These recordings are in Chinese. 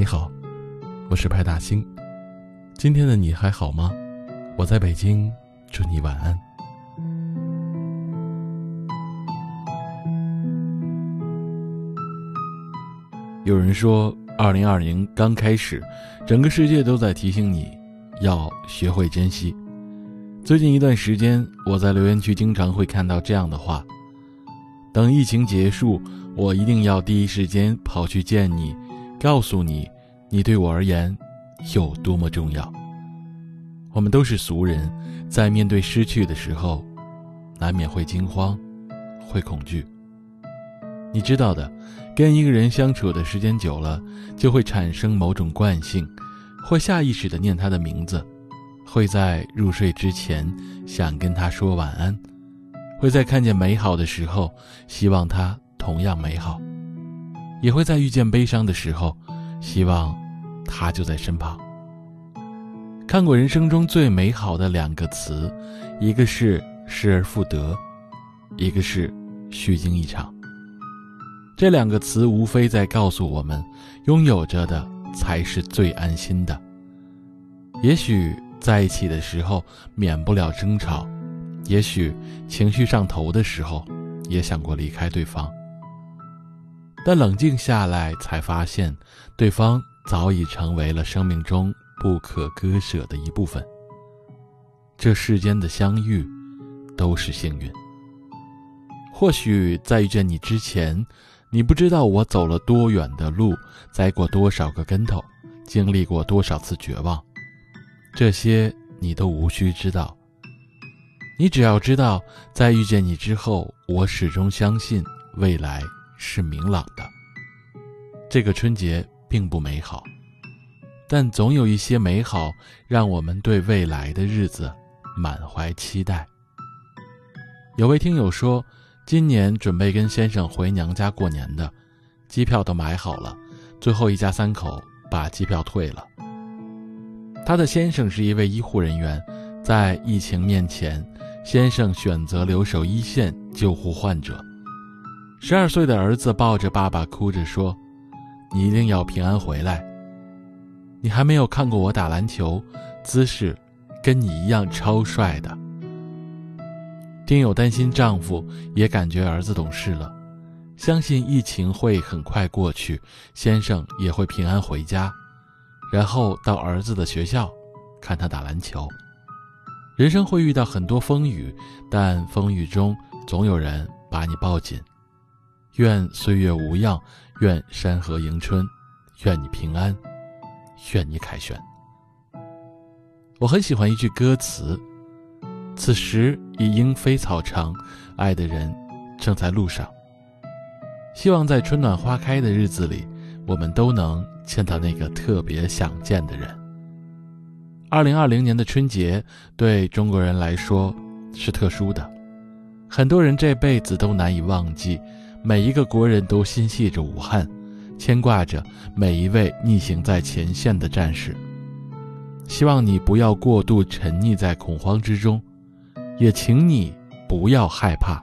你好，我是派大星。今天的你还好吗？我在北京，祝你晚安。有人说，二零二零刚开始，整个世界都在提醒你，要学会珍惜。最近一段时间，我在留言区经常会看到这样的话：等疫情结束，我一定要第一时间跑去见你。告诉你，你对我而言有多么重要。我们都是俗人，在面对失去的时候，难免会惊慌，会恐惧。你知道的，跟一个人相处的时间久了，就会产生某种惯性，会下意识的念他的名字，会在入睡之前想跟他说晚安，会在看见美好的时候希望他同样美好。也会在遇见悲伤的时候，希望他就在身旁。看过人生中最美好的两个词，一个是失而复得，一个是虚惊一场。这两个词无非在告诉我们，拥有着的才是最安心的。也许在一起的时候免不了争吵，也许情绪上头的时候，也想过离开对方。但冷静下来，才发现，对方早已成为了生命中不可割舍的一部分。这世间的相遇，都是幸运。或许在遇见你之前，你不知道我走了多远的路，栽过多少个跟头，经历过多少次绝望，这些你都无需知道。你只要知道，在遇见你之后，我始终相信未来。是明朗的。这个春节并不美好，但总有一些美好让我们对未来的日子满怀期待。有位听友说，今年准备跟先生回娘家过年的，机票都买好了，最后一家三口把机票退了。他的先生是一位医护人员，在疫情面前，先生选择留守一线救护患者。十二岁的儿子抱着爸爸，哭着说：“你一定要平安回来。你还没有看过我打篮球，姿势跟你一样超帅的。”丁友担心丈夫，也感觉儿子懂事了，相信疫情会很快过去，先生也会平安回家，然后到儿子的学校看他打篮球。人生会遇到很多风雨，但风雨中总有人把你抱紧。愿岁月无恙，愿山河迎春，愿你平安，愿你凯旋。我很喜欢一句歌词：“此时已莺飞草长，爱的人正在路上。”希望在春暖花开的日子里，我们都能见到那个特别想见的人。二零二零年的春节对中国人来说是特殊的，很多人这辈子都难以忘记。每一个国人都心系着武汉，牵挂着每一位逆行在前线的战士。希望你不要过度沉溺在恐慌之中，也请你不要害怕。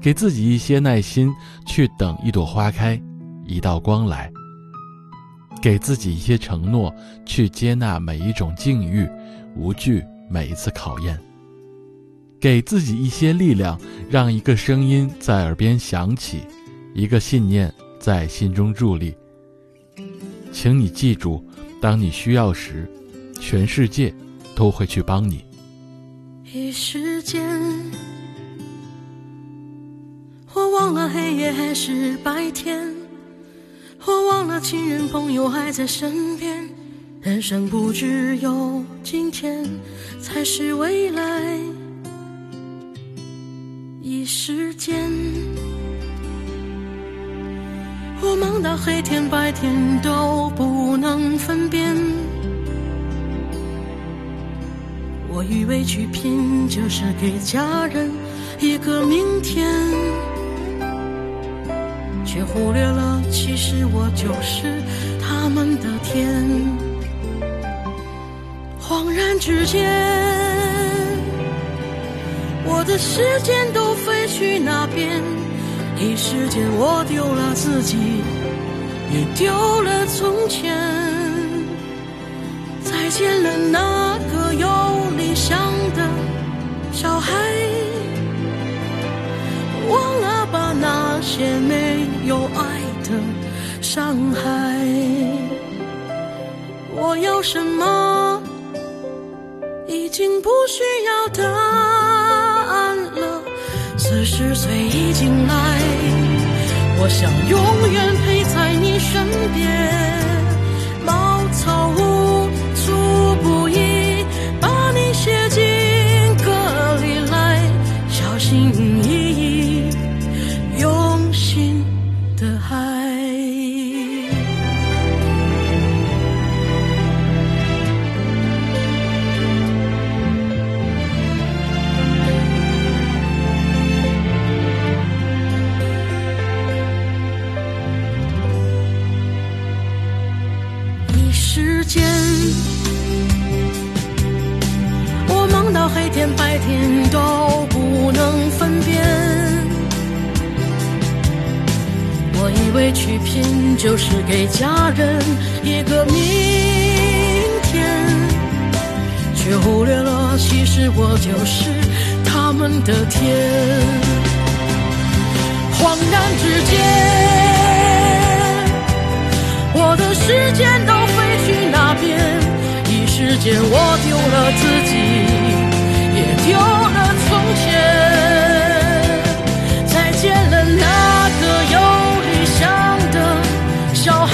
给自己一些耐心，去等一朵花开，一道光来。给自己一些承诺，去接纳每一种境遇，无惧每一次考验。给自己一些力量，让一个声音在耳边响起，一个信念在心中伫立。请你记住，当你需要时，全世界都会去帮你。一时间，我忘了黑夜还是白天，我忘了亲人朋友还在身边。人生不只有今天，才是未来。一时间，我忙到黑天白天都不能分辨。我以为去拼就是给家人一个明天，却忽略了其实我就是他们的天。恍然之间。我的时间都飞去那边，一时间我丢了自己，也丢了从前。再见了那个有理想的小孩，忘了吧那些没有爱的伤害。我要什么？已经不需要答案了。四十岁已经来，我想永远陪在你身边。茅草屋粗布衣，把你写进时间，我忙到黑天白天都不能分辨。我以为去拼就是给家人一个明天，却忽略了其实我就是他们的天。恍然之间。间我丢了自己，也丢了从前。再见了那个有理想的小孩，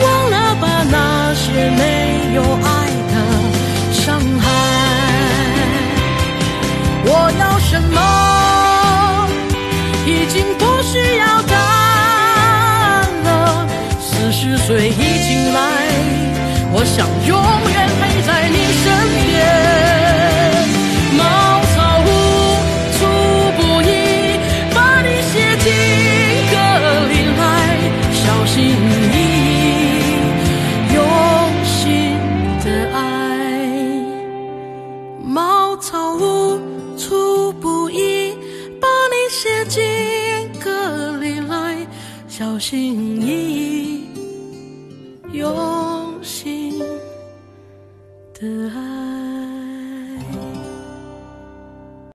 忘了吧那些没有爱的伤害。我要什么？已经不需要答案了。四十岁已经，我想永远陪在你身边。茅草屋粗布衣，把你写进歌里来，小心翼翼，用心的爱。茅草屋粗布衣，把你写进歌里来，小心翼翼，